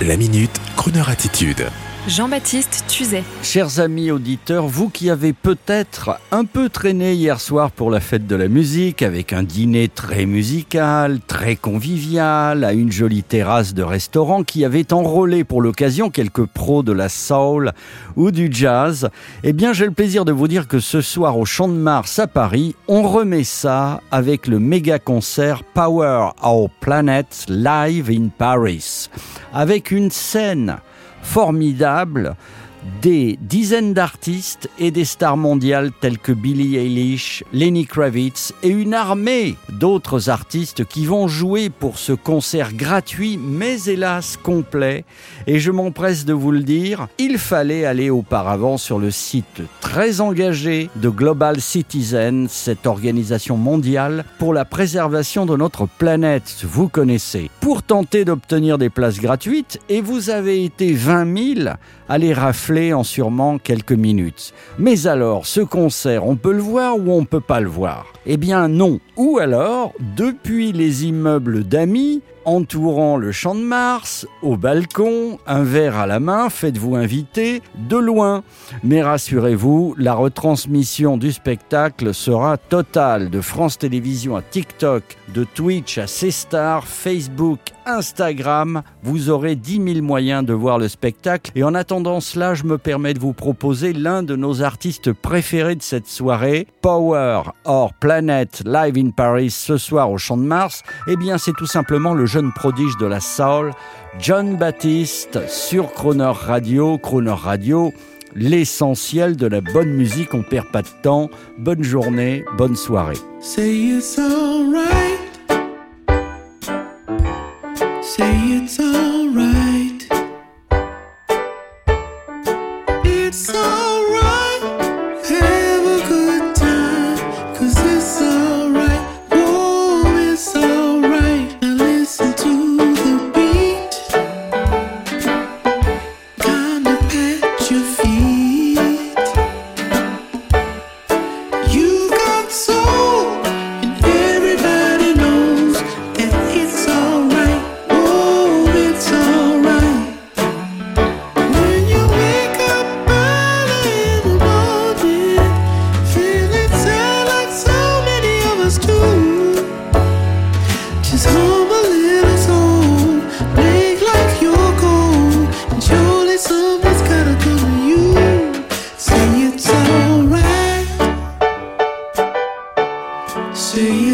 La minute, Kroneur attitude. Jean-Baptiste Tuzet. Chers amis auditeurs, vous qui avez peut-être un peu traîné hier soir pour la fête de la musique avec un dîner très musical, très convivial, à une jolie terrasse de restaurant qui avait enrôlé pour l'occasion quelques pros de la soul ou du jazz, eh bien j'ai le plaisir de vous dire que ce soir au Champ de Mars à Paris, on remet ça avec le méga concert Power Our Planet Live in Paris, avec une scène formidable des dizaines d'artistes et des stars mondiales telles que Billie Eilish, Lenny Kravitz et une armée d'autres artistes qui vont jouer pour ce concert gratuit mais hélas complet. Et je m'empresse de vous le dire, il fallait aller auparavant sur le site très engagé de Global Citizen, cette organisation mondiale pour la préservation de notre planète, vous connaissez, pour tenter d'obtenir des places gratuites et vous avez été 20 000 à les rafler en sûrement quelques minutes. Mais alors, ce concert, on peut le voir ou on peut pas le voir? Eh bien non. Ou alors, depuis les immeubles d'amis, entourant le champ de Mars, au balcon, un verre à la main, faites-vous inviter de loin. Mais rassurez-vous, la retransmission du spectacle sera totale de France Télévisions à TikTok, de Twitch à C-Star, Facebook, Instagram. Vous aurez 10 000 moyens de voir le spectacle. Et en attendant cela, je me permets de vous proposer l'un de nos artistes préférés de cette soirée, Power or Planet Live in Paris ce soir au Champ de Mars. Eh bien, c'est tout simplement le jeune prodige de la soul, John Baptiste, sur Croner Radio. Croner Radio, l'essentiel de la bonne musique, on perd pas de temps. Bonne journée, bonne soirée.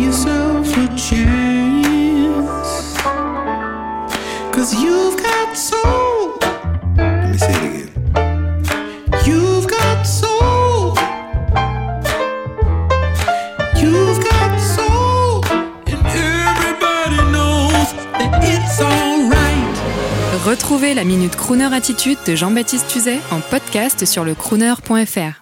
Yourself a chance. Cause you've got soul. You've got soul. You've got soul. And everybody knows that it's alright. Retrouvez la minute Crooner attitude de Jean-Baptiste Tuzet en podcast sur le crooner.fr.